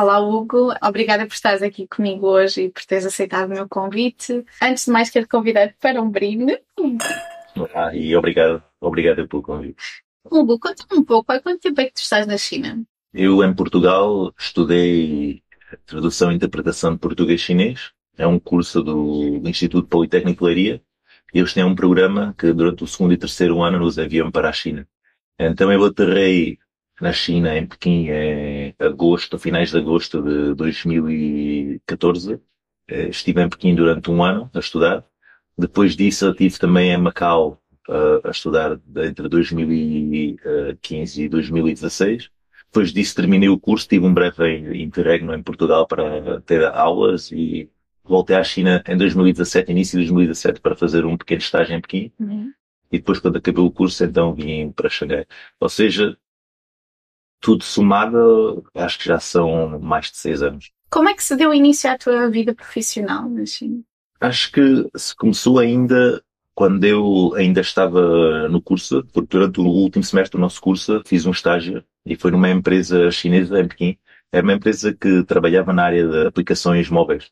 Olá, Hugo. Obrigada por estares aqui comigo hoje e por teres aceitado o meu convite. Antes de mais, quero convidar-te para um brinde. Ah, e obrigado, obrigado pelo convite. Hugo, conta-me um pouco, há quanto tempo é que tu estás na China? Eu, em Portugal, estudei tradução e interpretação de português-chinês. É um curso do Instituto Politécnico de Leiria. Eles têm um programa que, durante o segundo e terceiro ano, nos enviam para a China. Então, eu aterrei na China, em Pequim, em agosto, finais de agosto de 2014. Eh, estive em Pequim durante um ano a estudar. Depois disso, estive também em Macau uh, a estudar entre 2015 e 2016. Depois disso, terminei o curso, tive um breve interregno em Portugal para ter aulas e voltei à China em 2017, início de 2017, para fazer um pequeno estágio em Pequim. Uhum. E depois, quando acabei o curso, então vim para Xangai. Ou seja, tudo somado, acho que já são mais de seis anos. Como é que se deu início à tua vida profissional na China? Acho que se começou ainda quando eu ainda estava no curso, porque durante o último semestre do nosso curso fiz um estágio e foi numa empresa chinesa em Pequim. Era uma empresa que trabalhava na área de aplicações móveis.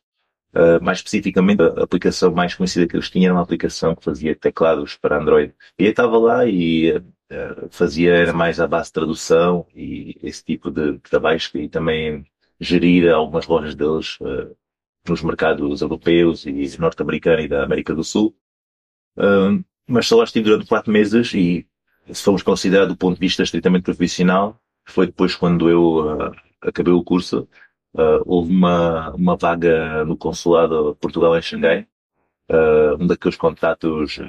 Uh, mais especificamente, a aplicação mais conhecida que eles tinham era uma aplicação que fazia teclados para Android. E eu estava lá e fazia era mais à base de tradução e esse tipo de trabalhos e também gerir algumas lojas deles uh, nos mercados europeus e norte-americano e da América do Sul. mas só lá estive durante quatro meses e se formos considerar do ponto de vista estritamente profissional, foi depois quando eu acabei o curso Uh, houve uma, uma vaga no consulado de Portugal em Xangai, uh, um daqueles contratos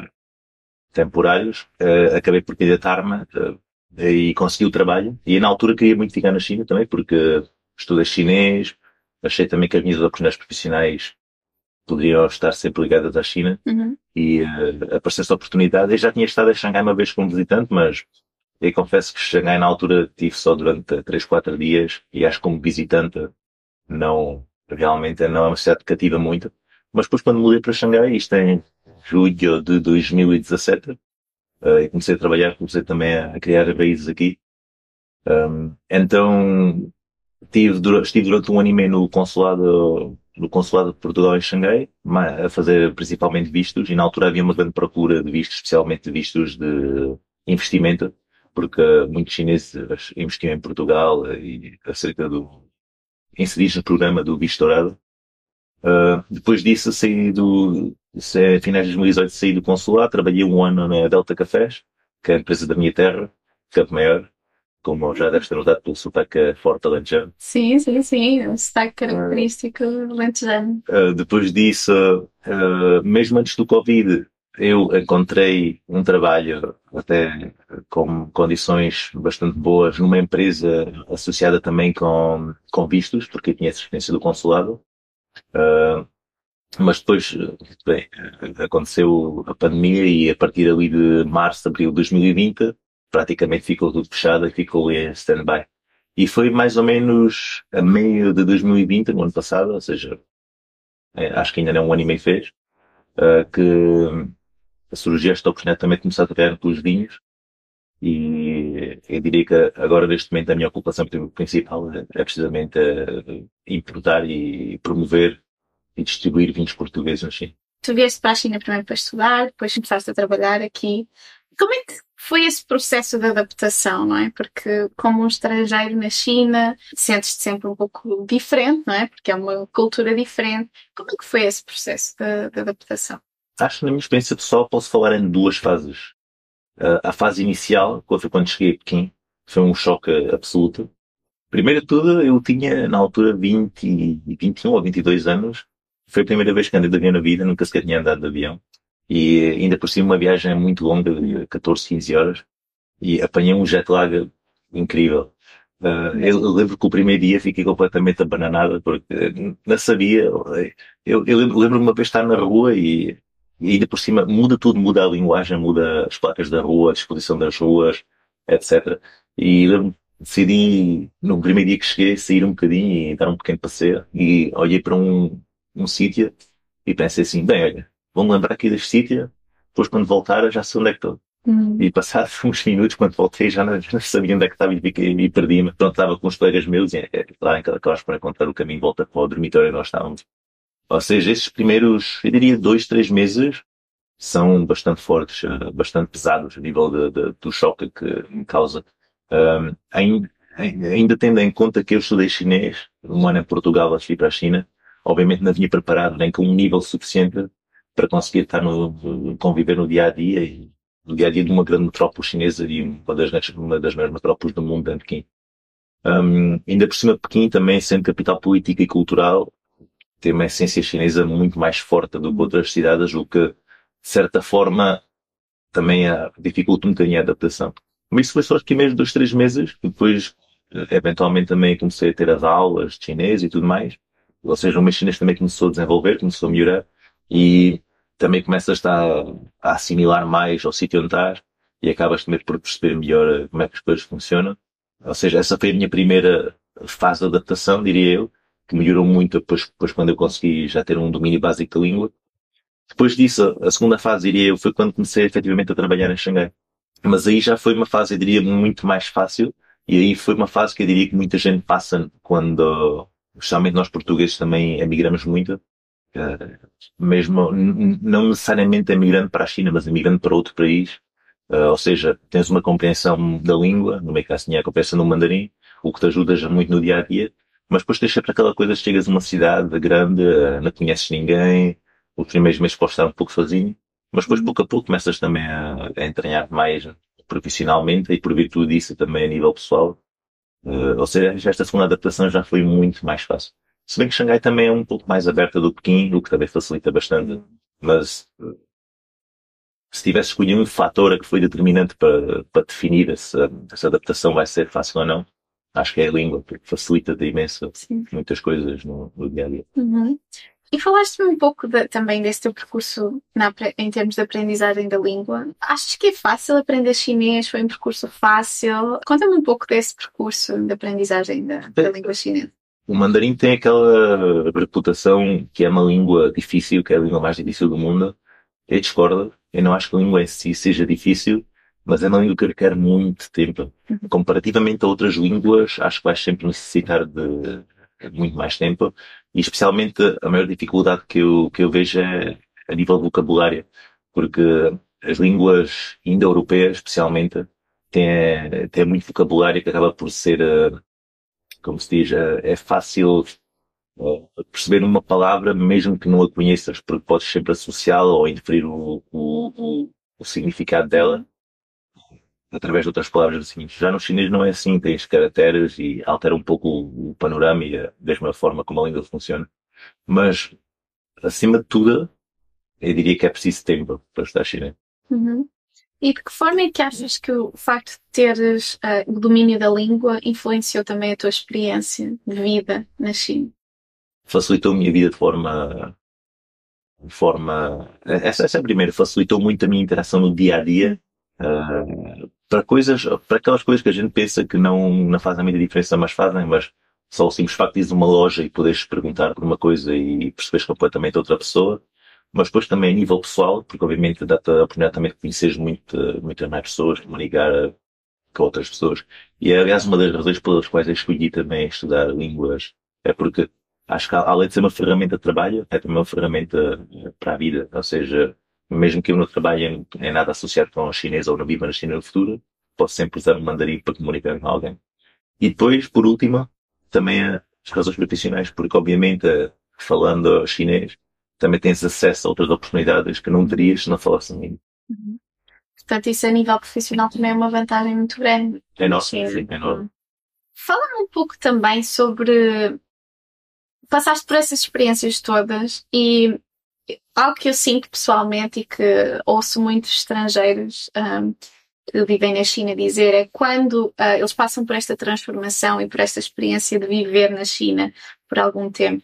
temporários. Uh, acabei por candidatar-me e consegui o trabalho. E na altura queria muito ficar na China também, porque estudei chinês, achei também que as minhas oportunidades profissionais poderiam estar sempre ligadas à China uhum. e uh, apareceu essa oportunidade. Eu já tinha estado em Xangai uma vez como visitante, mas eu confesso que Xangai na altura tive só durante 3, 4 dias e acho que como visitante não, realmente não é uma cidade que cativa muito. Mas depois quando mudei para Xangai, isto em julho de 2017, uh, e comecei a trabalhar, comecei também a criar raízes aqui. Um, então, tive, estive durante um ano e meio no consulado, no consulado de Portugal em Xangai, a fazer principalmente vistos, e na altura havia uma grande procura de vistos, especialmente vistos de investimento, porque muitos chineses investiam em Portugal e acerca do, inseridos no programa do Bicho Dourado. Uh, depois disso, saí do, é finais de 2018, saí do consulado, trabalhei um ano na Delta Cafés, que é a empresa da minha terra, Campo Maior, como já deves ter notado pelo sotaque forte alentejano. Sim, sim, sim, o sotaque característico alentejano. Uh, depois disso, uh, mesmo antes do Covid, eu encontrei um trabalho até com condições bastante boas numa empresa associada também com, com vistos, porque eu tinha experiência do consulado. Uh, mas depois, bem, aconteceu a pandemia e a partir ali de março, abril de 2020, praticamente ficou tudo fechado e ficou em stand-by. E foi mais ou menos a meio de 2020, no ano passado, ou seja, é, acho que ainda não um ano e meio fez, uh, que surgiu esta oportunidade também de começar a trabalhar pelos vinhos e eu diria que agora neste momento a minha ocupação principal é precisamente importar e promover e distribuir vinhos portugueses na China. Tu vieste para a China primeiro para estudar, depois começaste a trabalhar aqui. Como é que foi esse processo de adaptação, não é? Porque como um estrangeiro na China, sentes-te sempre um pouco diferente, não é? Porque é uma cultura diferente. Como é que foi esse processo de, de adaptação? Acho que na minha experiência pessoal posso falar em duas fases. Uh, a fase inicial, foi quando cheguei a Pequim, foi um choque absoluto. Primeiro de tudo, eu tinha na altura 20, 21 ou 22 anos. Foi a primeira vez que andei de avião na vida, nunca sequer tinha andado de avião. E ainda por cima uma viagem muito longa, de 14, 15 horas. E apanhei um jet lag incrível. Uh, eu, lembro que o primeiro dia fiquei completamente abananado porque não sabia. Eu, eu lembro-me uma vez estar na rua e e ainda por cima muda tudo, muda a linguagem, muda as placas da rua, a disposição das ruas, etc. E decidi, no primeiro dia que cheguei, sair um bocadinho e dar um pequeno passeio. E olhei para um, um sítio e pensei assim, bem, olha, vou-me lembrar aqui deste sítio, depois quando voltar já sei onde é que estou. Hum. E passados uns minutos, quando voltei, já não, já não sabia onde é que estava e, e perdi-me. Pronto, estava com os colegas meus e é, lá em Calacós para contar o caminho de volta para o dormitório onde nós estávamos. Ou seja, esses primeiros, eu diria, dois, três meses são bastante fortes, eh, bastante pesados a nível de, de- do choque que me causa. Um, ainda, ainda tendo em conta que eu estudei chinês, um ano em Portugal, antes de ir para a China, obviamente não vinha preparado nem com um nível suficiente para conseguir estar no, conviver no dia a dia e no dia a dia de uma grande metrópole chinesa e uma das, uma maiores metrópoles do mundo, em Pequim. Um, ainda por cima, Pequim também sendo capital política e cultural, tem uma essência chinesa muito mais forte do que outras cidades, o que, de certa forma, também ah, dificulta um bocadinho a adaptação. Mas isso foi só os primeiros dois, três meses, depois, eh, eventualmente também comecei a ter as aulas de chinês e tudo mais. Ou seja, o meu chinês também começou a desenvolver, começou a melhorar e também começas a, a assimilar mais ao sítio onde estás e acabas também por perceber melhor eh, como é que as coisas funcionam. Ou seja, essa foi a minha primeira fase de adaptação, diria eu, que melhorou muito depois, depois quando eu consegui já ter um domínio básico da língua. Depois disso, a segunda fase, diria eu, foi quando comecei efetivamente a trabalhar em Xangai. Mas aí já foi uma fase, eu diria, muito mais fácil. E aí foi uma fase que eu diria que muita gente passa quando, especialmente nós portugueses também emigramos muito. Eh, mesmo, não necessariamente emigrando para a China, mas emigrando para outro país. Eh, ou seja, tens uma compreensão da língua, no meu caso tinha a compreensão do mandarim, o que te ajuda já muito no dia a dia. Mas depois tens sempre aquela coisa, chegas a uma cidade grande, eh, não conheces ninguém, os primeiros meses podes estar um pouco sozinho, mas depois pouco a pouco começas também a, a entranhar mais profissionalmente e por virtude disso também a nível pessoal. Eh, ou seja, esta segunda adaptação já foi muito mais fácil. Se bem que Xangai também é um pouco mais aberta do que Pequim, o que também facilita bastante. Mas eh, se tivesse escolhido um fator que foi determinante para, para definir se essa adaptação vai ser fácil ou não, acho que é a língua, porque facilita de imenso Sim. muitas coisas no, no dia a dia. Uhum. E falaste-me um pouco de- também desse teu percurso na em termos de aprendizagem da língua. Achas que é fácil aprender chinês? Foi um percurso fácil? Conta-me um pouco desse percurso de aprendizagem da, da língua chinesa. O mandarim tem aquela reputação que é uma língua difícil, que é a língua mais difícil do mundo. Eu discordo. Eu não acho que a língua em si seja difícil, mas é uma língua que requer muito tempo. Uhum. Comparativamente a outras línguas, acho que vais sempre necessitar de muito mais tempo. E especialmente a maior dificuldade que eu, que eu vejo é a nível de vocabulário. Porque as línguas indo-europeias, especialmente, têm, têm muito vocabulário que acaba por ser, eh, como se diz, eh, é fácil eh, perceber uma palavra mesmo que não a conheças, porque podes sempre associá-la ou inferir o, o, o, o significado dela através de outras palavras assim. Já no chinês não é assim, tens caracteres e altera um pouco o, o panorama e a mesma forma como a língua funciona. Mas, acima de tudo, eu diria que é preciso tempo para estudar chinês. Uhum. E de que forma é que achas que o facto de teres ah, o domínio da língua influenciou também a tua experiência de vida na China? Facilitou a minha vida de forma, de forma, essa, essa é a primeira, facilitou muito a minha interação no dia a dia, ah, para coisas, para aquelas coisas que a gente pensa que não, não fazem muita diferença, mas fazem, mas só o simples facto de a uma loja e poderes perguntar por uma coisa e perceberes completamente outra pessoa, mas depois também a nível pessoal, porque obviamente dá-te a oportunidade também de conheceres muito, muitas mais pessoas, comunicar com outras pessoas. E é, aliás, uma das razões pelas quais eu escolhi também estudar línguas é porque acho que além de ser uma ferramenta de trabalho, é também uma ferramenta eh, para a vida. Ou seja, mesmo que eu não trabalhe em, em nada associado com o chinês ou não viva na China no futuro, posso sempre usar o mandarim para comunicar com alguém. E depois, por último, também as razões profissionais, porque obviamente, eh, falando chinês, também tens acesso a outras oportunidades que não terias se não falasses língua. Uhum. Portanto, isso a nível profissional também é uma vantagem muito grande. É enorme, Sim. sim, é enorme. Fala-me um pouco também sobre. Passaste por essas experiências todas e algo que eu sinto pessoalmente e que ouço muitos estrangeiros um, que vivem na China dizer é quando uh, eles passam por esta transformação e por esta experiência de viver na China por algum tempo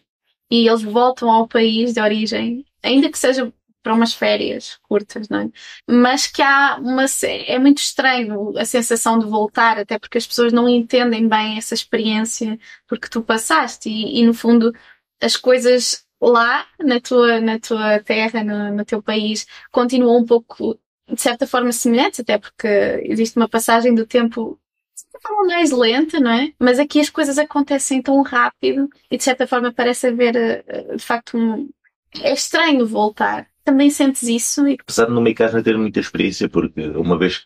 e eles voltam ao país de origem, ainda que seja para umas férias curtas, não é? Mas que há uma. É muito estranho a sensação de voltar, até porque as pessoas não entendem bem essa experiência porque tu passaste e, e no fundo as coisas lá na tua, na tua terra, no, no teu país, continuam um pouco de certa forma semelhantes, até porque existe uma passagem do tempo de certa forma mais lenta, não é? Mas aqui as coisas acontecem tão rápido e de certa forma parece haver eh, de facto um. É estranho voltar. Também sentes isso? E... Apesar de no caso não ter muita experiência, porque uma vez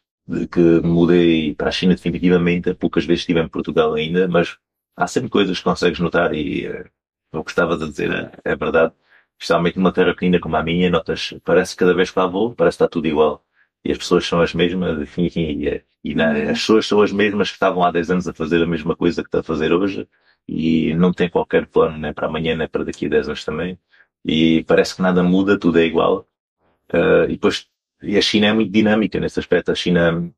que mudei para a China definitivamente, poucas vezes estive em Portugal ainda, mas há sempre coisas que consegues notar e uh, eu gostava de dizer, é, verdade. Especialmente numa terra pequena como a minha, notas, parece que cada vez que lá vou, parece que está tudo igual. E as pessoas são as mesmas, enfim, e, e não, uhum. as pessoas são as mesmas que estavam há 10 anos a fazer a mesma coisa que está a fazer hoje e não tem qualquer plano, nem para amanhã, nem para daqui a 10 anos também. E parece que nada muda, tudo é igual. Uh, e depois, e a China é muito dinâmica nesse aspecto. A China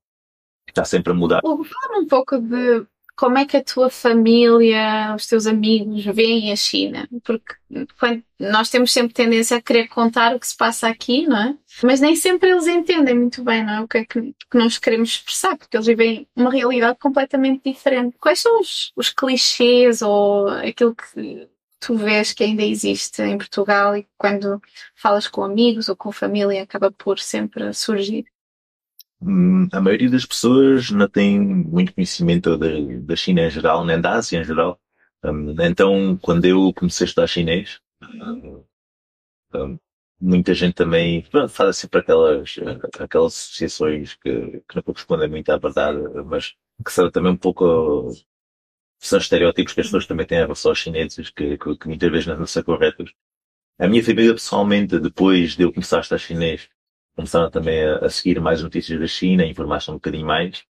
está sempre a mudar. Fala um pouco de como é que a tua família, os teus amigos veem a China? Porque nós temos sempre tendência a querer contar o que se passa aqui, não é? Mas nem sempre eles entendem muito bem, não é? O que é que, que nós queremos expressar, porque eles vivem uma realidade completamente diferente. Quais são os, os clichês ou aquilo que tu vês que ainda existe em Portugal e quando falas com amigos ou com família acaba por sempre surgir? Hum, a maioria das pessoas não tem muito conhecimento da, da China em geral, nem da Ásia em geral. Um, então, quando eu comecei a estudar chinês, um, muita gente também faz sempre aquelas, aquelas associações que, que não correspondem muito à verdade, mas que são também um pouco são estereótipos que as pessoas também têm em relação aos chineses, que, que, que muitas vezes não são corretos. A minha família, pessoalmente, depois de eu começar a estar chinês, começaram também a, a seguir mais notícias da China, a informar-se um bocadinho mais.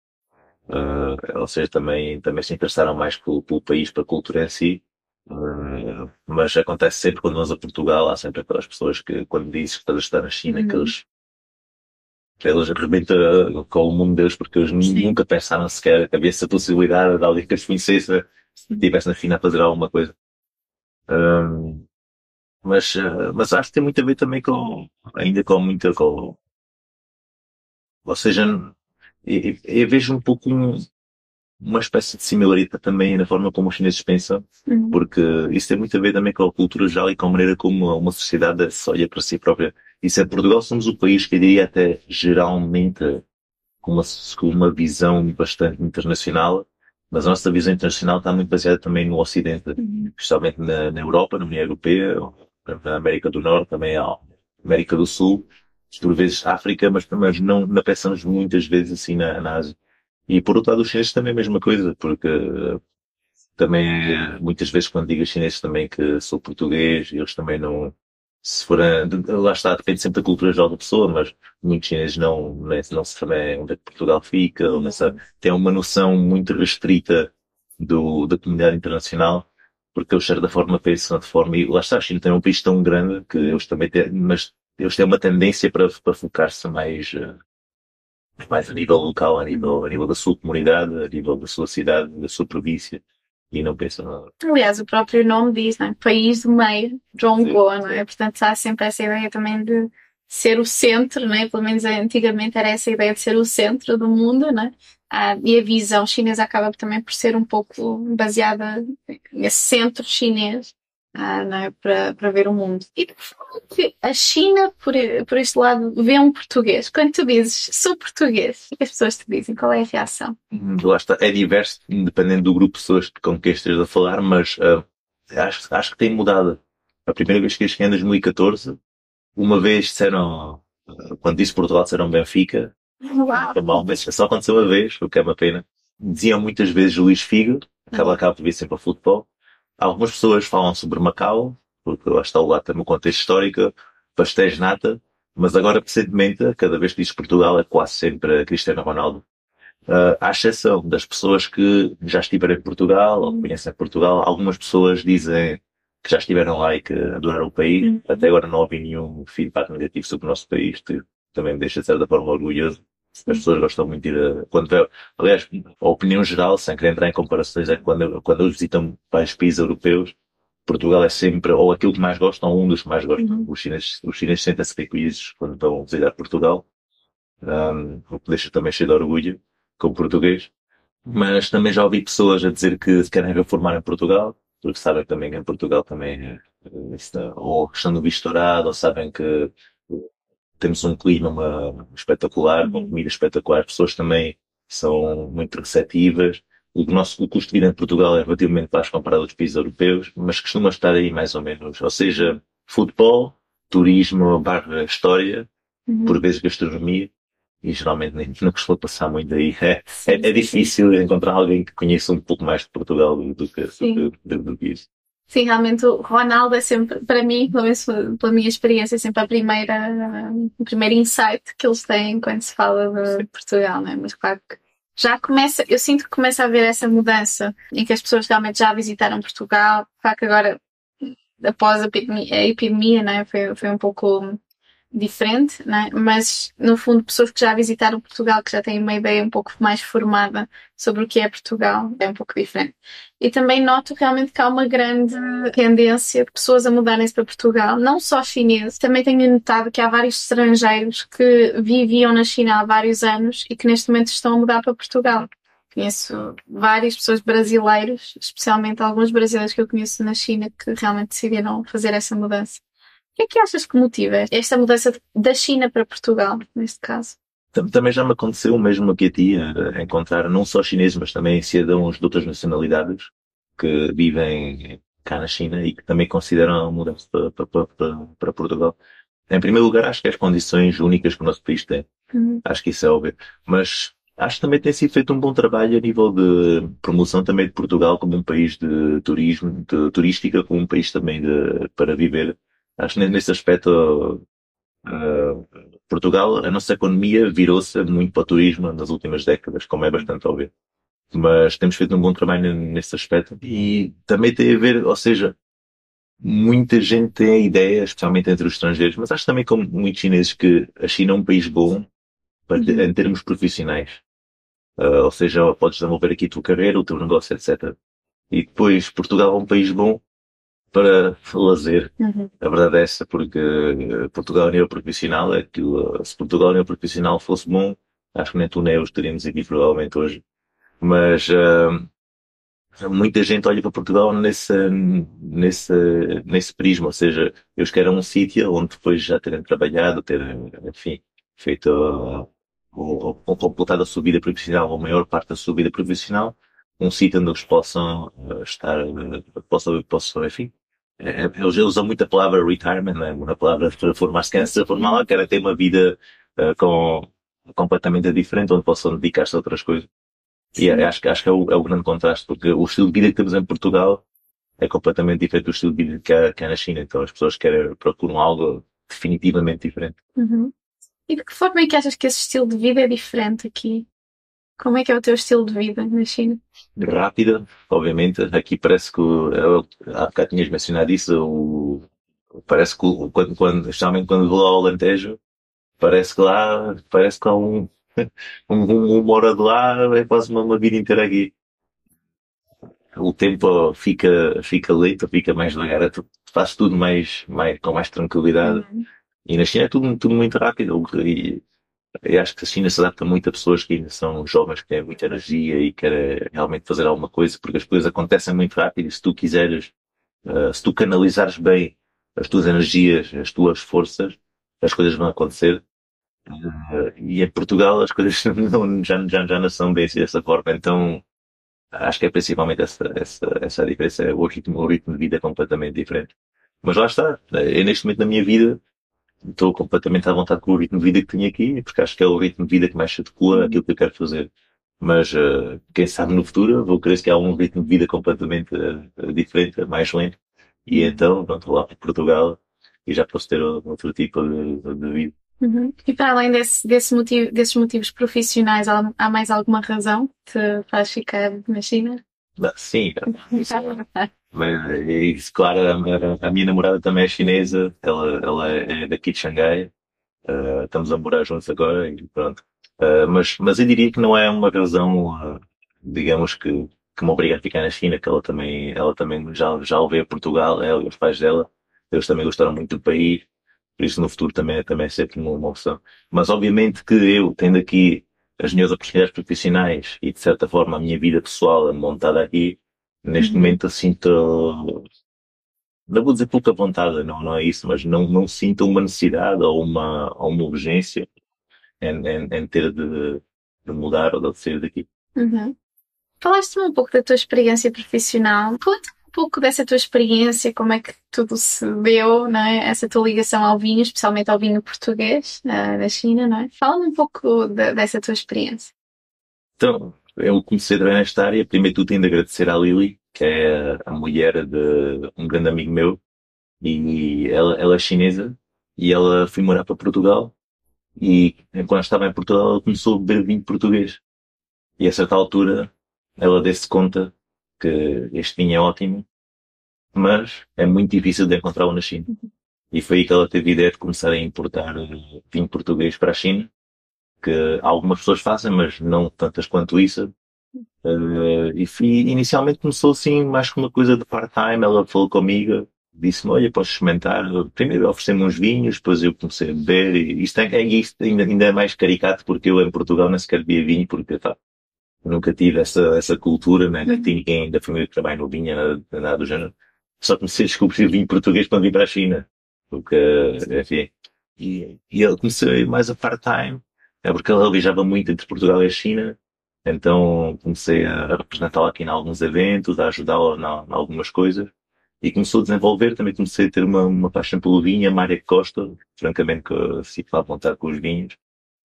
Uh, ou seja, também, também se interessaram mais pelo, pelo país, pela cultura em si. Uh, mas acontece sempre quando vamos a Portugal, há sempre aquelas pessoas que, quando dizes que estás a estar na China, uhum. que eles eles arrebentam com o mundo deles porque eles Sim. nunca pensaram sequer que havia essa possibilidade de alguém que as conhecesse estivesse na China a fazer alguma coisa. Um, mas, uh, mas acho que tem muito a ver também com, ainda com muita, com, ou seja, eu, eu vejo um pouco um, uma espécie de similaridade também na forma como os chineses pensam, uhum. porque isso tem muito a ver também com a cultura geral e com a maneira como uma sociedade se olha para si própria. Isso é Portugal, somos o país que eu diria até geralmente com uma, com uma visão bastante internacional, mas a nossa visão internacional está muito baseada também no Ocidente, uhum. especialmente na, na, Europa, na União Europeia, na América do Norte, também na América do Sul, por vezes África, mas, mas não, não pensamos muitas vezes assim na, na Ásia. E por outro lado, os chineses também é a mesma coisa, porque também muitas vezes quando digo chineses também que sou português, eles também não, se for, lá está, depende sempre da cultura geral da pessoa, mas muitos chineses não, não, não se sabem onde é que Portugal fica, ou não sabe, têm uma noção muito restrita do, da comunidade internacional, porque eles, de certa forma, pensam de forma, e lá está, a China tem um país tão grande que eles também têm, mas eles têm uma tendência para, para focar-se mais, eh, mais a nível local, a nível, a nível da sua comunidade, a nível da sua cidade, da sua província. E não pensam nada. Aliás, o próprio nome diz, não é? País do meio, Zhongguo, não é? Portanto, há sempre essa ideia também de ser o centro, não é? Pelo menos antigamente era essa ideia de ser o centro do mundo, não é? Ah, e a visão chinesa acaba também por ser um pouco baseada nesse centro chinês ah, não é? para, para ver o mundo. E que a China, por, por este lado, vê um português. Quando tu dizes sou português, as pessoas te dizem? Qual é a reação? Hum, lá está, é diverso, dependendo do grupo de pessoas com quem estejas a falar, mas uh, acho, acho que tem mudado. A primeira vez que eu cheguei em 2014, uma vez disseram, uh, quando disse Portugal, disseram Benfica. Uau. Mal, mas só aconteceu uma vez, o que é uma pena. Diziam muitas vezes Luís Figo, acaba, acaba por vir sempre ao futebol. Algumas pessoas falam sobre Macau, porque lá está o lá no contexto histórico, pastéis nata, mas agora recentemente, cada vez que diz Portugal é quase sempre Cristiano Ronaldo. Uh, à exceção das pessoas que já estiveram em Portugal ou conhecem Portugal, algumas pessoas dizem que já estiveram lá e que adoraram o país. Uhum. Até agora não ouvi nenhum feedback negativo sobre o nosso país, que também me deixa de certa forma orgulhoso. As pessoas gostam muito de ir a, quando aliás, a opinião geral, sem querer entrar em comparações, é que quando, quando eles visitam países europeus, Portugal é sempre ou aquilo que mais gostam ou um dos que mais gostam. Uhum. Os chineses, os chineses sentem-se recolhidos quando vão visitar Portugal. Um, o que deixa também cheio de orgulho, como português. Mas também já ouvi pessoas a dizer que se querem reformar em Portugal, sabem também que em Portugal também, é, ou a questão do visto dourado, ou sabem que temos um clima espetacular, uma comida espetacular, pessoas também são muito receptivas. O nosso o custo de vida em Portugal é relativamente baixo comparado aos países europeus, mas costuma estar aí mais ou menos. Ou seja, futebol, turismo barra história, uhum. por vezes gastronomia, e geralmente nem, não costuma passar muito aí. É, é, é, difícil encontrar alguém que conheça um pouco mais de Portugal do, que, do, do, do que isso. Sim, realmente o Ronaldo é sempre, para mim, pelo menos pela minha experiência, é sempre a primeira, o primeiro insight que eles têm quando se fala de Sim. Portugal, né? Mas claro que já começa, eu sinto que começa a haver essa mudança em que as pessoas realmente já visitaram Portugal. Claro que agora, após a epidemia, a epidemia né? foi, foi um pouco diferente, né? mas no fundo pessoas que já visitaram Portugal, que já têm uma ideia um pouco mais formada sobre o que é Portugal, é um pouco diferente. E também noto realmente que há uma grande tendência de pessoas a mudarem-se para Portugal, não só chineses, também tenho notado que há vários estrangeiros que viviam na China há vários anos e que neste momento estão a mudar para Portugal. Conheço várias pessoas brasileiros, especialmente alguns brasileiros que eu conheço na China, que realmente decidiram fazer essa mudança. O que é que achas que motiva esta mudança da China para Portugal, neste caso? Também já me aconteceu mesmo aqui a ti, a encontrar não só chineses, mas também cidadãos de outras nacionalidades que vivem cá na China e que também consideram a mudança para, para, para, para, Portugal. Em primeiro lugar, acho que as condições únicas que o nosso país tem. Uhum. Acho que isso é óbvio. Mas acho que também tem sido feito um bom trabalho a nível de promoção também de Portugal como um país de turismo, de turística, como um país também de, para viver Acho que nesse aspecto, uh, Portugal, a nossa economia virou-se muito para o turismo nas últimas décadas, como é bastante óbvio. Mas temos feito um bom trabalho nesse aspecto. E também tem a ver, ou seja, muita gente tem a ideia, especialmente entre os estrangeiros, mas acho também como muitos chineses que a China é um país bom para, uhum. em termos profissionais. Uh, ou seja, podes desenvolver aqui a tua carreira, o teu negócio, etc. E depois, Portugal é um país bom para lazer. Uhum. A verdade é essa, porque eh, Portugal a nível profissional é que eh, se Portugal a nível profissional fosse bom, acho que nem tu nem eu estaríamos aqui provavelmente hoje. Mas uh, muita gente olha para Portugal nesse, nesse, nesse prisma, ou seja, eles querem um sítio onde depois já terem trabalhado, terem, enfim, feito ou, ou completado a sua vida profissional, ou a maior parte da sua vida profissional, um sítio onde eles possam uh, estar, possam, possam, enfim, eles usam muito a palavra retirement, né? uma palavra para formar-se, querem se formar lá, querem ter uma vida uh, com, completamente diferente, onde possam dedicar-se a outras coisas. E é, acho, acho que é o, é o grande contraste, porque o estilo de vida que temos em Portugal é completamente diferente do estilo de vida que há, que há na China. Então as pessoas querem, procuram algo definitivamente diferente. Uhum. E de que forma é que achas que esse estilo de vida é diferente aqui? Como é que é o teu estilo de vida na China? Rápida, obviamente. Aqui parece que, eu, há bocado tinhas mencionado isso, o, parece que quando, quando, especialmente quando vou ao Alentejo, parece que lá, parece que há um, um, uma hora de lá é quase uma, uma vida inteira aqui. O tempo fica, fica lento, fica mais devagar, tu fazes tudo mais, mais, com mais tranquilidade. Uhum. E na China é tudo, tudo muito rápido. E, eu acho que a China se adapta muito a pessoas que ainda são jovens, que têm muita energia e querem realmente fazer alguma coisa, porque as coisas acontecem muito rápido e se tu quiseres, uh, se tu canalizares bem as tuas energias, as tuas forças, as coisas vão acontecer. Uh, e em Portugal as coisas não, já, já, já não são bem assim dessa forma, então acho que é principalmente essa, essa, essa diferença, o ritmo, o ritmo de vida é completamente diferente. Mas lá está, é neste momento na minha vida, estou completamente à vontade com o ritmo de vida que tenho aqui, porque acho que é o ritmo de vida que mais se adequa àquilo que eu quero fazer. Mas uh, quem sabe no futuro, vou crer que há um ritmo de vida completamente uh, diferente, mais lento. E então, pronto, lá para Portugal e já posso ter outro tipo de, de vida. Uhum. E para além desse, desse motivo, desses motivos profissionais, há, há mais alguma razão que te faz ficar na China? Sim, mas, claro, a, minha namorada também é chinesa, ela, ela é daqui de Xangai, uh, estamos a morar juntos agora e pronto. Uh, mas, mas eu diria que não é uma razão, uh, digamos que, que me obriga a ficar na China, que ela também, ela também já, já veio a Portugal, ela e os pais dela, eles também gostaram muito do país, por isso no futuro também, também é sempre uma, uma opção. Mas obviamente que eu, tendo aqui as minhas oportunidades profissionais e de certa forma a minha vida pessoal montada aqui, neste uhum. momento eu sinto não vou dizer pouca vontade, não, não é isso, mas não, não sinto uma necessidade ou uma, ou uma urgência em, em, em ter de, de, mudar ou de sair daqui. Uhum. Falaste-me um pouco da tua experiência profissional. Conta um pouco dessa tua experiência, como é que tudo se deu, não é? Essa tua ligação ao vinho, especialmente ao vinho português uh, da China, não é? Fala-me um pouco de, dessa tua experiência. Então, eu comecei a trabalhar nesta área, primeiro tudo tenho de agradecer à Lili, que é a mulher de um grande amigo meu, e ela, ela é chinesa, e ela foi morar para Portugal, e quando estava em Portugal ela começou a beber vinho português. E a certa altura ela deu-se conta que este vinho é ótimo, mas é muito difícil de encontrá-lo na China. E foi aí que ela teve a ideia de começar a importar eh, vinho português para a China, que algumas pessoas fazem, mas não tantas quanto isso. Uh, e fui, inicialmente começou assim mais com uma coisa de part-time, ela falou comigo, disse-me, olha, podes experimentar, primeiro oferecendo uns vinhos, depois eu comecei a beber, e isto, é, é, isto ainda, ainda é mais caricato porque eu em Portugal nem sequer bebia vinho, porque tá, nunca tive essa, essa cultura, né, não tinha ninguém da família que trabalha no vinho, nada, nada do género. Só comecei a descobrir vinho português quando vim para a China, porque, enfim, e, e eu comecei mais a part-time, é porque ela viajava muito entre Portugal e a China, então comecei a representá-la aqui em alguns eventos, a ajudá-la em algumas coisas. E começou a desenvolver, também comecei a ter uma, uma paixão pelo vinho, a Mária Costa, francamente que se à vontade com os vinhos.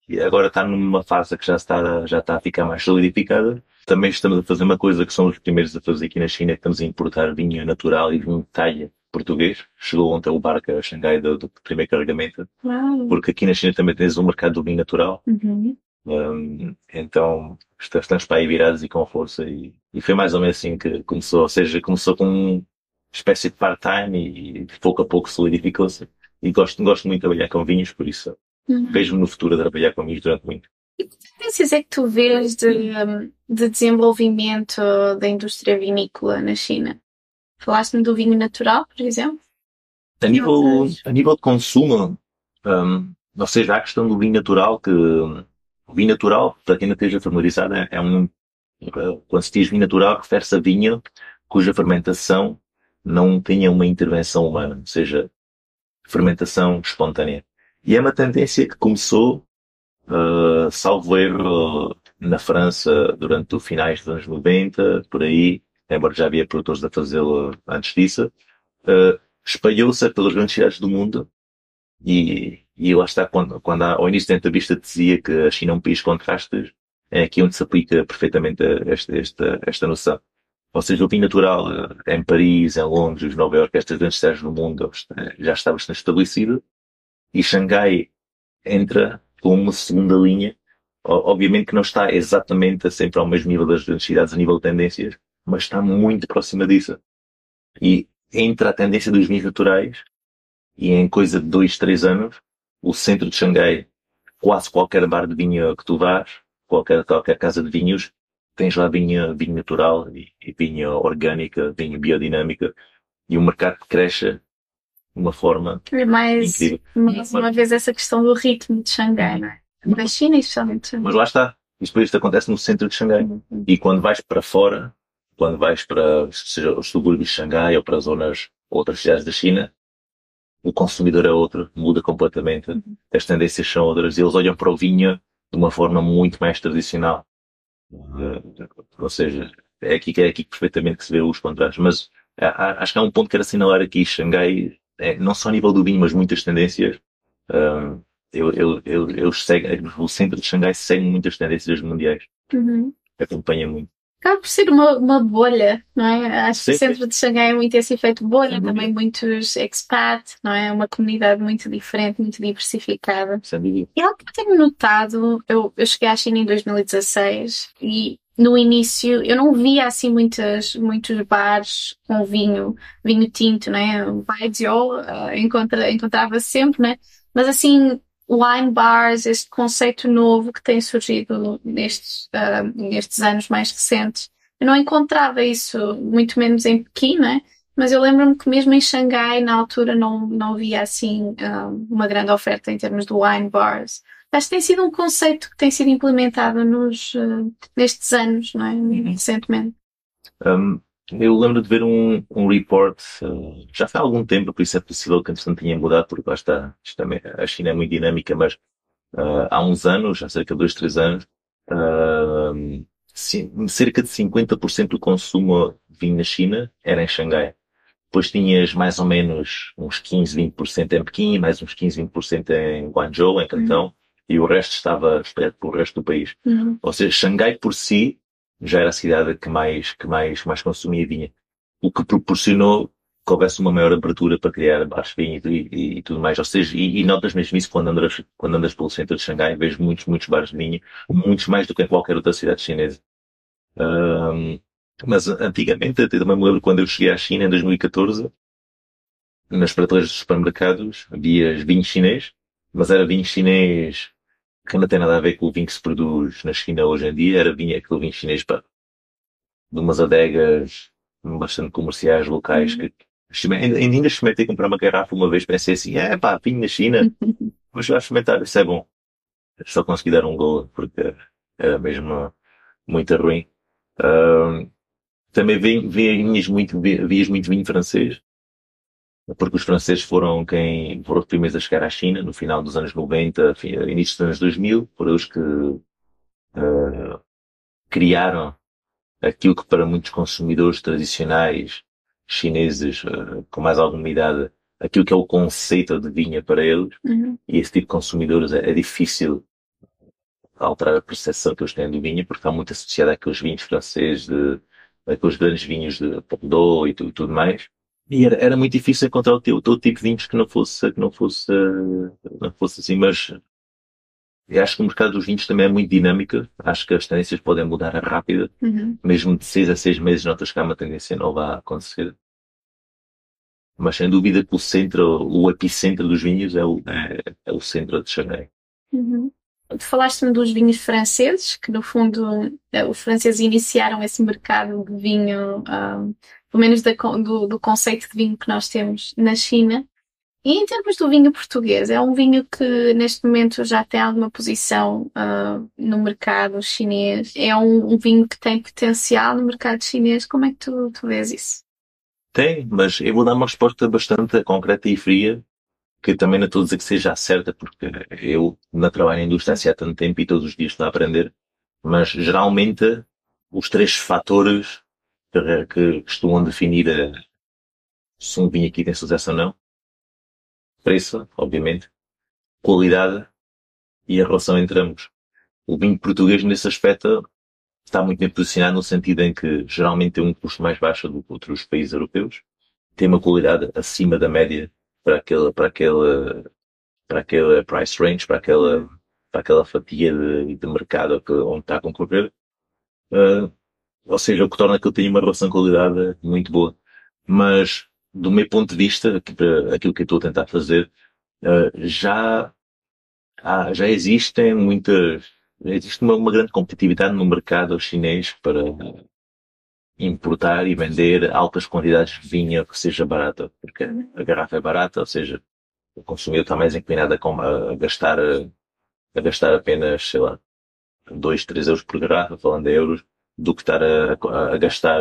E agora está numa fase que já está, já está a ficar mais solidificada. Também estamos a fazer uma coisa que são os primeiros a fazer aqui na China, que estamos a importar vinho natural e vinho de talha português. Chegou ontem o barco a Xangai do, do primeiro carregamento. Uau. Porque aqui na China também tens um mercado do vinho natural. Uhum. Um, então estamos para aí virados e com força e, e, foi mais ou menos assim que começou, ou seja, começou com uma espécie de part-time e, pouco a pouco solidificou-se e gosto, gosto muito de trabalhar com vinhos, por isso uhum. vejo-me no futuro a trabalhar com vinhos durante muito. E que tendências é que tu vês de, de desenvolvimento da indústria vinícola na China? Falaste-me do vinho natural, por exemplo? A nível, a nível de consumo, um, ou seja, há a questão do vinho natural que o vinho natural, para quem não esteja familiarizado, é, é um, quando se diz vinho natural, refere-se a vinho cuja fermentação não tenha uma intervenção humana, ou seja, fermentação espontânea. E é uma tendência que começou, uh, salvo erro, na França durante os finais dos anos 90, por aí, embora já havia produtores a fazê-lo antes disso, uh, espalhou-se pelas grandes cidades do mundo e, e lá está, quando, quando ao início da entrevista dizia que a China é um país de contrastes, é aqui onde se aplica perfeitamente esta, esta, esta noção. Ou seja, o vinho natural eh, em Paris, em Londres, Nova Iorque, estas grandes cidades do mundo já está bastante estabelecido e Xangai entra com uma segunda linha, obviamente que não está exatamente sempre ao mesmo nível das grandes cidades a nível de tendências, mas está muito próxima disso. E entra a tendência dos vinhos naturais e em coisa de dois, três anos o centro de Xangai, quase qualquer bar de vinho que tu vás, qualquer, qualquer casa de vinhos, tens lá vinho, vinho natural e, e vinho orgânica, vinho biodinâmica, e o mercado cresce de uma forma mais, incrível. Mais uma vez essa questão do ritmo de Xangai, não é? Da China especialmente. Mas lá está. Isto, isto acontece no centro de Xangai. Uhum. E quando vais para fora, quando vais para, seja os subúrbios de Xangai ou para zonas, outras cidades da China, o consumidor é outro, muda completamente, uhum. as tendências são outras, eles olham para o vinho de uma forma muito mais tradicional. Uh, ou seja, é aqui que é aqui perfeitamente que se vê os contrastes. Mas acho que há um ponto que quero assinalar aqui, Xangai, é, não só a nível do vinho, mas muitas tendências. Uh, eu, eu, eu, eu segue, o centro de Xangai segue muitas tendências mundiais. Uhum. Acompanha muito acaba por ser uma, uma bolha, não é? Acho que o centro de Xangai é muito esse efeito bolha, também muitos expat, não é? Uma comunidade muito diferente, muito diversificada. E algo que eu tenho notado, eu, eu cheguei à China em 2016 e no início eu não via assim muitas, muitos bares com vinho, vinho tinto, né? O Baijiu uh, encontra, encontrava sempre, né? Mas assim, wine bars, este conceito novo que tem surgido nestes, uh, nestes anos mais recentes. Eu não encontrava isso, muito menos em Pequim, né? mas eu lembro-me que mesmo em Xangai, na altura, não, não havia assim uh, uma grande oferta em termos de wine bars. Acho que tem sido um conceito que tem sido implementado nos, uh, nestes anos, não é? Uhum. recentemente. Um, eu lembro de ver um, um report, uh, já há algum tempo, por isso é possível que entretanto tenha mudado, porque lá está, também, a China é muito dinâmica, mas uh, há uns anos, há cerca de dois, três anos, uh, cerca de 50% do consumo de vinho na China era em Xangai. Depois tinhas mais ou menos uns 15, 20% em Pequim, mais uns 15, 20% em Guangzhou, em Cantão, uhum. e o resto estava espalhado pelo resto do país. Uhum. Ou seja, Xangai por si já era a cidade que mais, que mais, mais consumia vinho. O que proporcionou que houvesse uma maior abertura para criar bares de vinho e, e, e, tudo mais. Ou seja, e, e notas mesmo isso quando andas, quando andas pelo centro de Xangai, vejo muitos, muitos bares de vinho, muitos mais do que em qualquer outra cidade chinesa. Um, mas antigamente, eu também me lembro quando eu cheguei à China em 2014, nas prateleiras dos supermercados havia vinho chinês, mas era vinho chinês que não tem nada a ver com o vinho que se produz na China hoje em dia, era vinho, aquele vinho chinês para de umas adegas bastante comerciais locais que ainda, ainda experimentei comprar uma garrafa uma vez, pensei assim, é pá, vinho na China, mas já experimentar, isso é bom. Só consegui dar um gol porque era mesmo muito ruim. Um, também vinhas muito, vias muito vinho francês, porque os franceses foram quem foram os primeiros a chegar à China no final dos anos 90, início dos anos 2000, foram os que uh, criaram aquilo que para muitos consumidores tradicionais chineses uh, com mais alguma idade, aquilo que é o conceito de vinha para eles, uhum. e esse tipo de consumidores é, é, difícil alterar a percepção que eles têm do vinho, porque está muito associado àqueles vinhos franceses, de, aqueles grandes vinhos de Bordeaux e tudo, tudo mais. E era, era muito difícil encontrar o teu, o teu tipo de vinhos que não fosse, que não fosse, não fosse assim, mas eu acho que o mercado dos vinhos também é muito dinâmico. Acho que as tendências podem mudar rápido. Uhum. Mesmo de seis a seis meses notas que há uma tendência nova a acontecer. Mas sem dúvida que o centro, o epicentro dos vinhos é o, é, é o centro de Xangai. Uhum. Falaste-me dos vinhos franceses, que no fundo eh, os franceses iniciaram esse mercado de vinho, um, ah, pelo menos da, do, do conceito de vinho que nós temos na China. E em termos do vinho português, é um vinho que neste momento já tem alguma posição uh, no mercado chinês? É um, um, vinho que tem potencial no mercado chinês? Como é que tu, tu vês isso? Tem, mas eu vou dar uma resposta bastante concreta e fria, que também não estou a dizer que seja certa, porque eu não trabalho na indústria há tanto tempo e todos os dias estou a aprender, mas geralmente os três fatores que, que costumam definir se um vinho aqui tem sucesso ou não preço, obviamente, qualidade e a relação entre ambos. O vinho português, nesse aspecto, está muito bem posicionado no sentido em que geralmente tem um custo mais baixo do que outros países europeus, tem uma qualidade acima da média para aquele, para aquele, para aquele price range, para aquela, para aquela fatia de, de mercado que, onde está a concorrer. Uh, ou seja, o que torna que eu tenha uma relação qualidade muito boa. Mas do meu ponto de vista, aquilo que eu estou a tentar fazer, uh, já, há, já existem muitas, existe uma, uma, grande competitividade no mercado chinês para importar e vender altas quantidades de vinho que seja barata, porque a garrafa é barata, ou seja, o consumidor está mais inclinado a, a gastar, a gastar apenas, sei lá, 2, 3 euros por garrafa, falando de euros, do que estar a, a, a gastar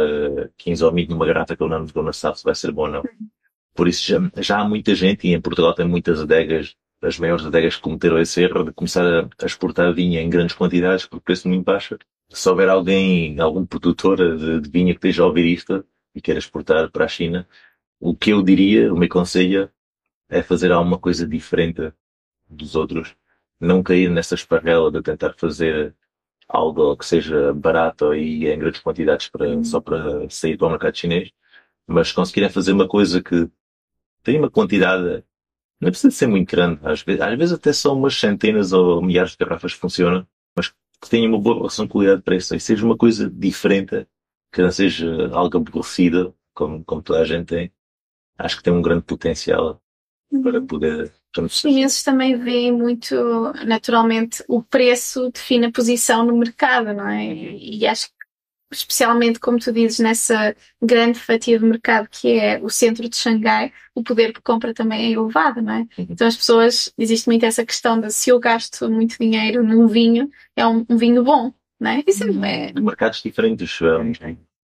15 ou 20 numa garrafa que ele não, não sabe se vai ser bom ou não. Por isso já, já há muita gente, e em Portugal tem muitas adegas, as maiores adegas que cometeram esse erro de começar a, a exportar vinho em grandes quantidades por preço muito baixo. Se houver alguém, algum produtor de, de vinho que esteja a ouvir isto e queira exportar para a China, o que eu diria, o meu conselho é fazer alguma coisa diferente dos outros. Não cair nessa esparrela de tentar fazer algo que seja barato e em grandes quantidades para, só para sair para o mercado chinês, mas conseguirem fazer uma coisa que tem uma quantidade, não precisa ser muito grande, às vezes, às vezes até só umas centenas ou milhares de garrafas funcionam, mas que tenha uma boa relação qualidade-preço e seja uma coisa diferente, que não seja algo aborrecido, como, como toda a gente tem, acho que tem um grande potencial para uhum. poder os chineses também veem muito, naturalmente, o preço define a posição no mercado, não é? E acho que, especialmente, como tu dizes, nessa grande fatia de mercado que é o centro de Xangai, o poder de compra também é elevado, não é? Uhum. Então as pessoas, existe muito essa questão de se eu gasto muito dinheiro num vinho, é um, um vinho bom, não é? Isso é... Mercados diferentes.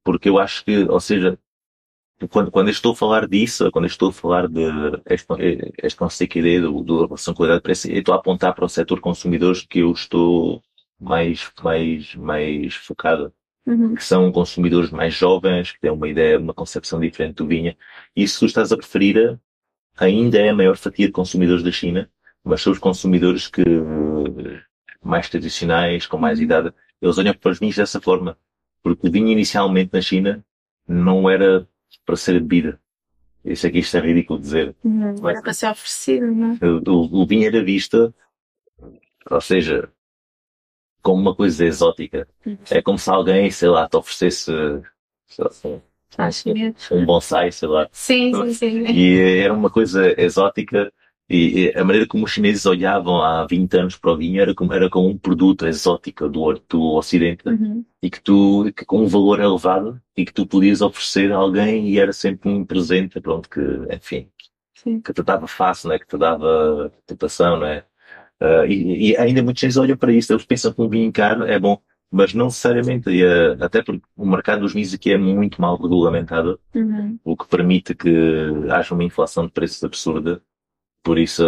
porque eu acho que, ou seja, quando, quando eu estou a falar disso, quando eu estou a falar de este, este conceito ideia do, do relação qualidade-preço, eu estou a apontar para o setor consumidores que eu estou mais, mais, mais focado. Uhum. Que são consumidores mais jovens, que têm uma ideia, uma concepção diferente do vinho. E se tu estás a preferir, ainda é a maior fatia de consumidores da China, mas são os consumidores que, mais tradicionais, com mais idade, eles olham para os vinhos dessa forma. Porque o vinho inicialmente na China não era para ser bebida. Isso aqui isto é ridículo dizer. Uhum. Era para ser oferecido, não é? O, o, o vinho era visto, ou seja, como uma coisa exótica. Uhum. É como se alguém, sei lá, te oferecesse sei lá, Acho mesmo. um bonsai, sei lá. Sim, sim, sim. E era uma coisa exótica e a maneira como os chineses olhavam há 20 anos para o vinho era como, era como um produto exótico do, do Ocidente Uhum. e que tu, que com um valor elevado e que tu podias oferecer a alguém e era sempre um presente, pronto, que, enfim, Sim. que te dava face, né? que te dava tentação, né? Ah, e, e ainda muitos chineses olham para isso, eles pensam que um vinho caro é bom, mas não necessariamente, e, ah, até porque o mercado dos vinhos aqui é muito mal regulamentado, Uhum. o que permite que haja uma inflação de preços absurda, por isso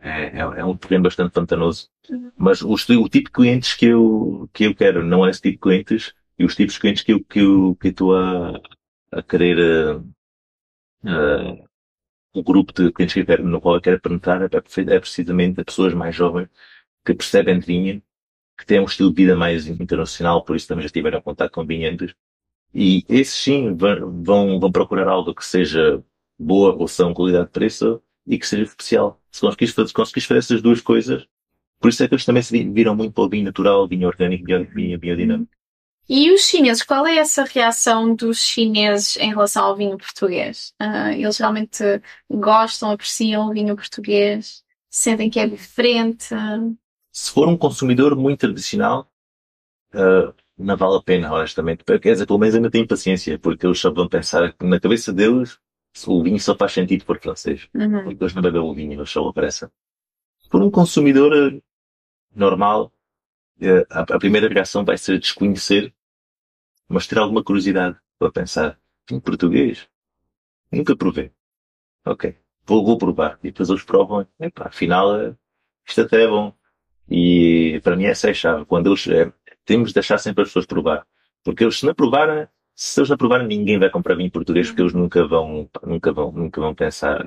é, é, é um terreno bastante pantanoso. Uhum. Mas os, o tipo de clientes que eu, que eu quero não é esse tipo de clientes, e os tipos de clientes que eu, que eu, que eu estou a, a querer, ah, o grupo de clientes que quero, no qual eu quero penetrar é, é precisamente pessoas mais jovens que percebem de vinho, que têm um estilo de vida mais internacional, por isso também já tiveram contato com vinhendos. E esses sim vão, vão, procurar algo que seja boa relação qualidade-preço e que seja especial. Se conseguires fazer, se conseguires fazer essas duas coisas, por isso é que eles também se vi- viram muito para o vinho natural, vinho orgânico, vinho, vinho biodinâmico. E os chineses, qual é essa reação dos chineses em relação ao vinho português? Ah, eles realmente gostam, apreciam o vinho português? Sentem que é diferente? Se for um consumidor muito tradicional, ah, não vale a pena, honestamente. Quer dizer, pelo menos ainda tenho paciência, porque eles só vão pensar que na cabeça deles o vinho só faz sentido for francês. Uhum. Porque eles não bebem o vinho, eles só apressam. Por um consumidor normal, eh, a primeira reação vai ser desconhecer, mas ter alguma curiosidade para pensar. Vinho português? Nunca provei. Ok. Vou, vou provar. E depois eles provam. Epá, afinal, eh, isto até é bom. E para mim essa é a chave. Quando eles, eh, temos de deixar sempre as pessoas provar. Porque eles, se não provarem, se eles não provarem, ninguém vai comprar vinho português porque eles nunca vão, nunca vão, nunca vão pensar.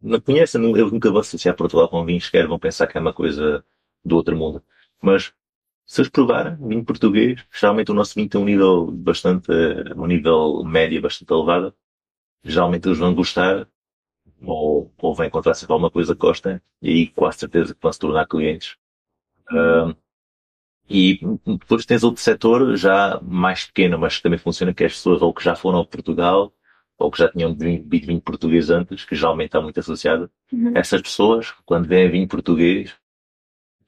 Não conhecem, eles nunca vão associar Portugal com vinho sequer, vão pensar que é uma coisa do outro mundo. Mas, se eles provarem vinho português, geralmente o nosso vinho tem um nível bastante, eh, um nível médio bastante elevado. Geralmente eles vão gostar, ou, ou vão encontrar sempre alguma coisa que gostem, e aí quase certeza que vão se tornar clientes. Ah, e depois tens outro setor já mais pequeno, mas que também funciona, que é as pessoas ou que já foram a Portugal, ou que já tinham bebido vinho português antes, que geralmente está muito associado. Uhum. Essas pessoas, quando veem vinho português,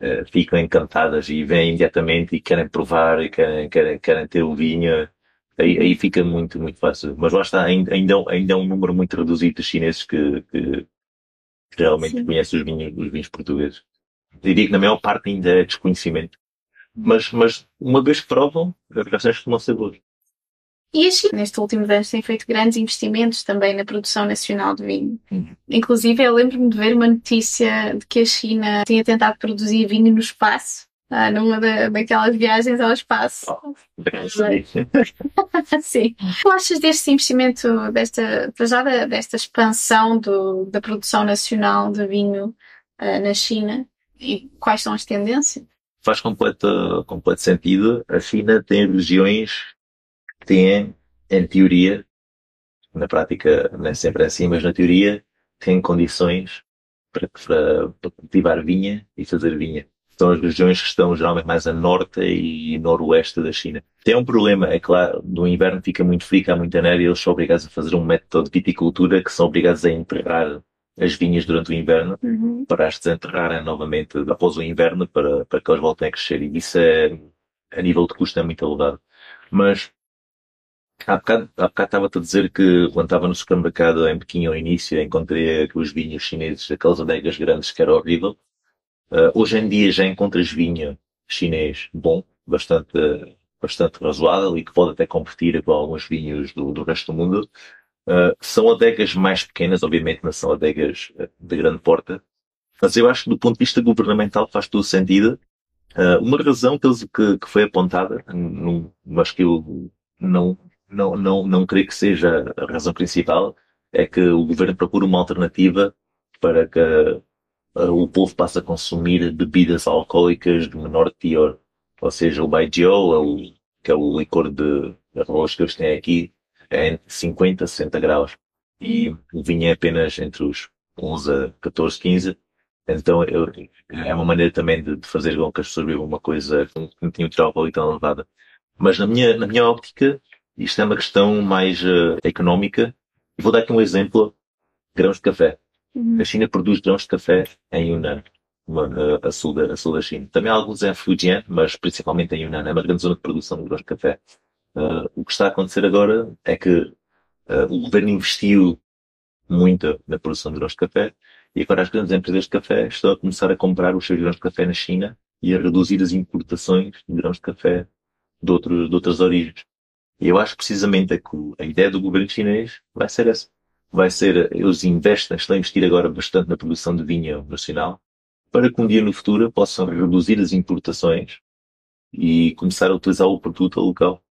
eh, ficam encantadas e vêm imediatamente e querem provar e querem, querem, querem ter o vinho. Aí, aí fica muito, muito fácil. Mas lá está, ainda, ainda, é um número muito reduzido de chineses que, que, realmente Sim. conhecem os vinhos, os vinhos portugueses. Diria que na maior parte ainda é desconhecimento. Mas, mas uma vez que provam, as reações ser boas. E a China, nestes últimos anos, tem feito grandes investimentos também na produção nacional de vinho. Uhum. Inclusive, eu lembro-me de ver uma notícia de que a China tinha tentado produzir vinho no espaço, ah, numa da, daquelas viagens ao espaço. Sim. O que achas deste investimento, desta, já da- desta expansão do, da produção nacional de vinho ah, na China? E quais são as tendências? Faz completo, completo sentido. A China tem regiões têm, em teoria, na prática é sempre assim, mas na teoria, têm condições para, para, para cultivar vinha e fazer vinha. São as regiões que estão geralmente mais a norte e noroeste da China. Tem um problema, é claro, no inverno fica muito frio, há muita neve e eles são obrigados a fazer um método de viticultura que são obrigados a enterrar as vinhas durante o inverno Uhum. para as desenterrarem novamente após o inverno para, para que elas voltem a crescer. E isso é, a nível de custo é muito elevado. Mas, há bocado, há bocado estava-te a dizer que quando estava no supermercado em Pequim ao início, encontrei os vinhos chineses, aquelas adegas grandes que era horrível. Ah, hoje em dia já encontras vinho chinês bom, bastante, bastante razoável e que pode até competir com alguns vinhos do, do resto do mundo. Uh, são adegas mais pequenas, obviamente não são adegas de grande porta, mas eu acho que do ponto de vista governamental faz todo sentido. Uh, uma razão que, que, foi apontada, mas que eu não, não, não, não creio que seja a razão principal, é que o governo procura uma alternativa para que o povo passe a consumir bebidas alcoólicas de menor teor. Ou seja, o Baijiu, que é o licor de arroz que eles têm aqui, é entre 50 a 60 graus. E o vinho é apenas entre os 11 a 14, 15. Então eu, é uma maneira também de, de, fazer com que as pessoas bebam uma coisa que não tinha teor alcoólico tão elevada. Mas na minha, na minha óptica, isto é uma questão mais uh, económica. Vou dar aqui um exemplo. Grãos de café. Uhum. A China produz grãos de café em Yunnan, uma, uh, a, sul da, a sul da China. Também há alguns em Fujian, mas principalmente em Yunnan. É uma grande zona de produção de grãos de café. Uh, o que está a acontecer agora é que o governo investiu muito na produção de grãos de café e agora as grandes empresas de café estão a começar a comprar os seus grãos de café na China e a reduzir as importações de grãos de café de, outros, de outras origens. E eu acho precisamente que a ideia do governo chinês vai ser essa. Vai ser, eles investem, estão a investir agora bastante na produção de vinho nacional, para que um dia no futuro possam reduzir as importações e começar a utilizar o produto local.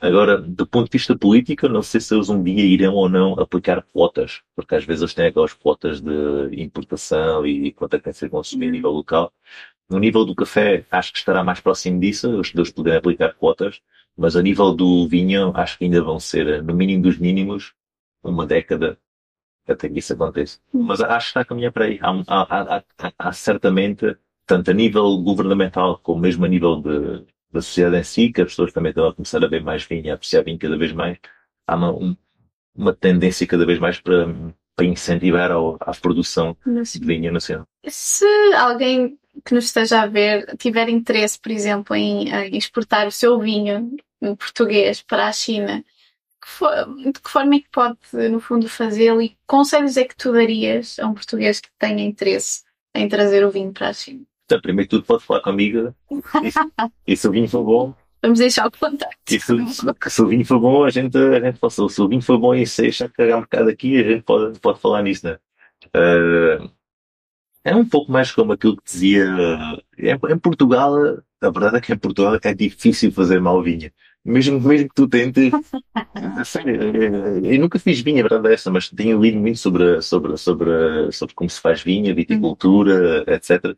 Agora, do ponto de vista político, não sei se eles um dia irão ou não aplicar quotas, porque às vezes eles têm aquelas quotas de importação e quanto é que tem que ser consumido a nível local. No nível do café, acho que estará mais próximo disso, eles poderem aplicar quotas, mas a nível do vinho, acho que ainda vão ser, no mínimo dos mínimos, uma década até que isso aconteça. Mas acho que está a caminhar para aí. Há, há, há, há, certamente, tanto a nível governamental como mesmo a nível de, da sociedade em si, que as pessoas também estão a começar a ver mais vinho, a apreciar vinho cada vez mais. Há uma, um, uma tendência cada vez mais para, para incentivar ao, a produção de vinho nacional. Se alguém que nos esteja a ver tiver interesse, por exemplo, em, em exportar o seu vinho português para a China, de que forma é que pode, no fundo, fazê-lo e conselhos é que tu darias a um português que tenha interesse em trazer o vinho para a China? Então, primeiro tudo, pode falar comigo. E, se o vinho for bom. Vamos deixar o contato. E se, se, o vinho for bom, a gente, a gente pode. Se o vinho for bom e se achar que há um bocado aqui, a gente pode, pode falar nisso, né? Uh, é um pouco mais como aquilo que dizia. Em, em Portugal, a verdade é que em Portugal é difícil fazer mal vinho. Mesmo, mesmo que tu tentes. sério, eu nunca fiz vinho, a verdade é essa, mas tenho lido muito sobre, sobre, sobre, sobre como se faz vinho, viticultura, etc.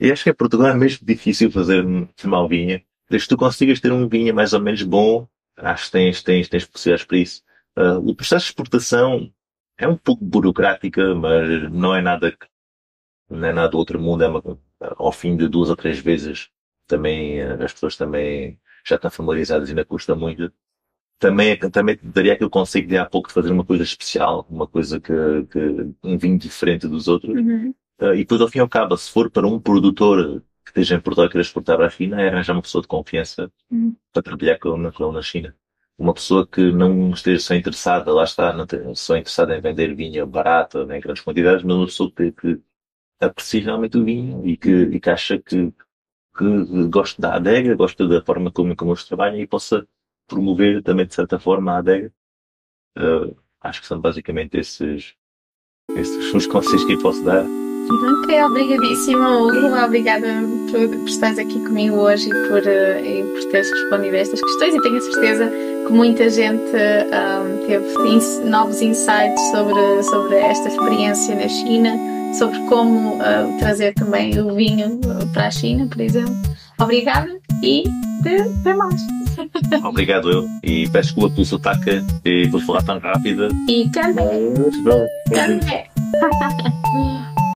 E acho que em Portugal é mesmo difícil fazer mal vinho. Desde que tu consigas ter um vinho mais ou menos bom, acho que tens, tens, tens possibilidades para isso. Uh, o processo de exportação é um pouco burocrática, mas não é nada que, não é nada do outro mundo. É uma, ao fim de duas ou três vezes, também, ah, as pessoas também já estão familiarizadas e ainda custa muito. Também, também daria aquele conceito de há pouco de fazer uma coisa especial, uma coisa que, que um vinho diferente dos outros. Uhum. Uh, e depois, ao fim e ao cabo, se for para um produtor que esteja em Portugal e queira exportar para a China, é arranjar uma pessoa de confiança uhum. para trabalhar com ele, com ele na China. Uma pessoa que não esteja só interessada, lá está, não tem, só interessada em vender vinho barato, em grandes quantidades, mas uma pessoa que, que aprecia realmente o vinho e que, e que acha que, que gosta da adega, gosta da forma como, como eles trabalham e possa promover também, de certa forma, a adega. Uh, acho que são basicamente esses, esses os conselhos que eu posso dar. Ok, obrigadíssima, Hugo. Obrigada por, por estares aqui comigo hoje e por, uh, e por teres respondido a estas questões. E tenho a certeza que muita gente um, teve ins novos insights sobre, sobre esta experiência na China, sobre como uh, trazer também o vinho para a China, por exemplo. Obrigada e até mais. Obrigado eu. E peço desculpa pelo sotaque e vou falar tão rápido. E também. Também.